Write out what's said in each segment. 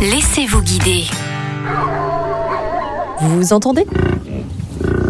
Laissez-vous guider. Vous vous entendez?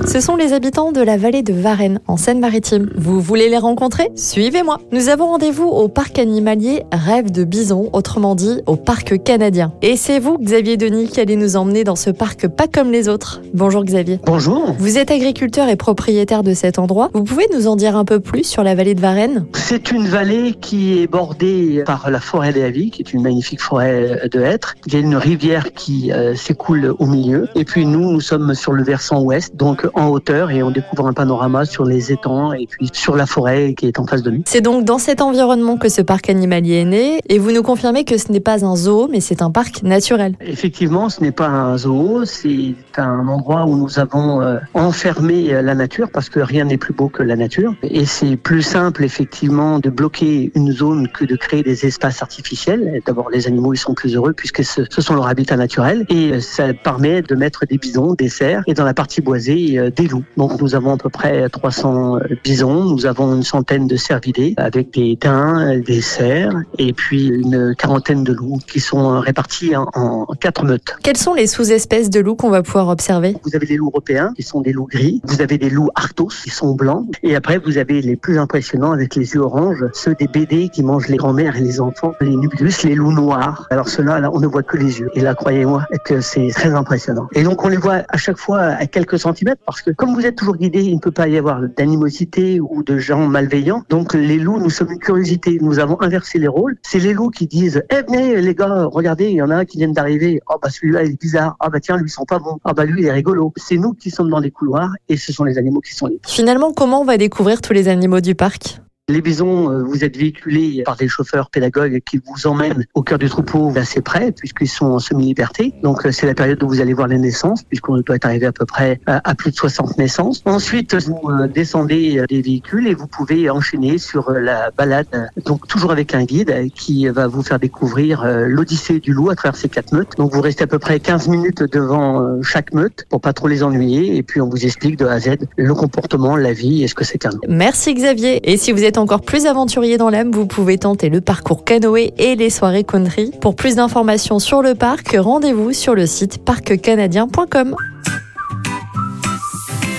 Ce sont les habitants de la vallée de Varennes, en Seine-Maritime. Vous voulez les rencontrer? Suivez-moi. Nous avons rendez-vous au parc animalier Rêve de Bison, autrement dit au parc canadien. Et c'est vous, Xavier Denis, qui allez nous emmener dans ce parc pas comme les autres. Bonjour Xavier. Bonjour. Vous êtes agriculteur et propriétaire de cet endroit. Vous pouvez nous en dire un peu plus sur la vallée de Varennes? C'est une vallée qui est bordée par la forêt des Avis, qui est une magnifique forêt de hêtres. Il y a une rivière qui euh, s'écoule au milieu. Et puis nous, nous sommes sur le versant ouest, donc en hauteur et on découvre un panorama sur les étangs et puis sur la forêt qui est en face de nous. C'est donc dans cet environnement que ce parc animalier est né et vous nous confirmez que ce n'est pas un zoo mais c'est un parc naturel. Effectivement, ce n'est pas un zoo, c'est un endroit où nous avons euh, enfermé la nature parce que rien n'est plus beau que la nature et c'est plus simple effectivement de bloquer une zone que de créer des espaces artificiels. D'abord les animaux ils sont plus heureux puisque ce, ce sont leur habitat naturel et ça permet de mettre des bisons, des cerfs et dans la partie boisée euh, des loups. Donc nous avons à peu près 300 bisons, nous avons une centaine de cervidés avec des daims, des cerfs et puis une quarantaine de loups qui sont répartis en, quatre meutes. Quelles sont les sous-espèces de loups qu'on va pouvoir observer? Vous avez les loups européens qui sont des loups gris, vous avez des loups arctos qui sont blancs et après vous avez les plus impressionnants avec les yeux oranges, ceux des BD qui mangent les grands-mères et les enfants, les nubulus, les loups noirs. Alors ceux-là, là, on ne voit que les yeux. Et là, croyez-moi que c'est très impressionnant. Et donc on les voit à chaque fois à quelques centimètres parce que comme vous êtes toujours guidé, il ne peut pas y avoir d'animosité ou de gens malveillants. Donc les loups, nous sommes une curiosité. Nous avons inversé les rôles. C'est les loups qui disent "Eh venez les gars, regardez, il y en a un qui vient d'arriver. Oh bah celui-là il est bizarre. Ah bah tiens, lui ils sont pas bons. Ah bah lui il est rigolo." C'est nous qui sommes dans les couloirs et ce sont les animaux qui sont libres. Finalement, comment on va découvrir tous les animaux du parc? Les bisons, euh, vous êtes véhiculés par des chauffeurs pédagogues qui vous emmènent au cœur du troupeau assez près, puisqu'ils sont en semi-liberté. Donc euh, c'est la période où vous allez voir les naissances, puisqu'on doit être arrivé à peu près à plus de 60 naissances. Ensuite, vous euh, descendez des véhicules et vous pouvez enchaîner sur la balade, donc toujours avec un guide qui va vous faire découvrir l'odyssée du loup à travers ces quatre meutes. Donc vous restez à peu près 15 minutes devant chaque meute pour pas trop les ennuyer, et puis on vous explique de A à Z le comportement, la vie et ce que c'est qu'un. Merci Xavier. Et si vous encore plus aventurier dans l'âme, vous pouvez tenter le parcours canoë et les soirées country. Pour plus d'informations sur le parc, rendez-vous sur le site parccanadien.com.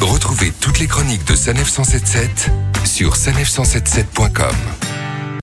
Retrouvez toutes les chroniques de Sanef 177 sur sanef177.com.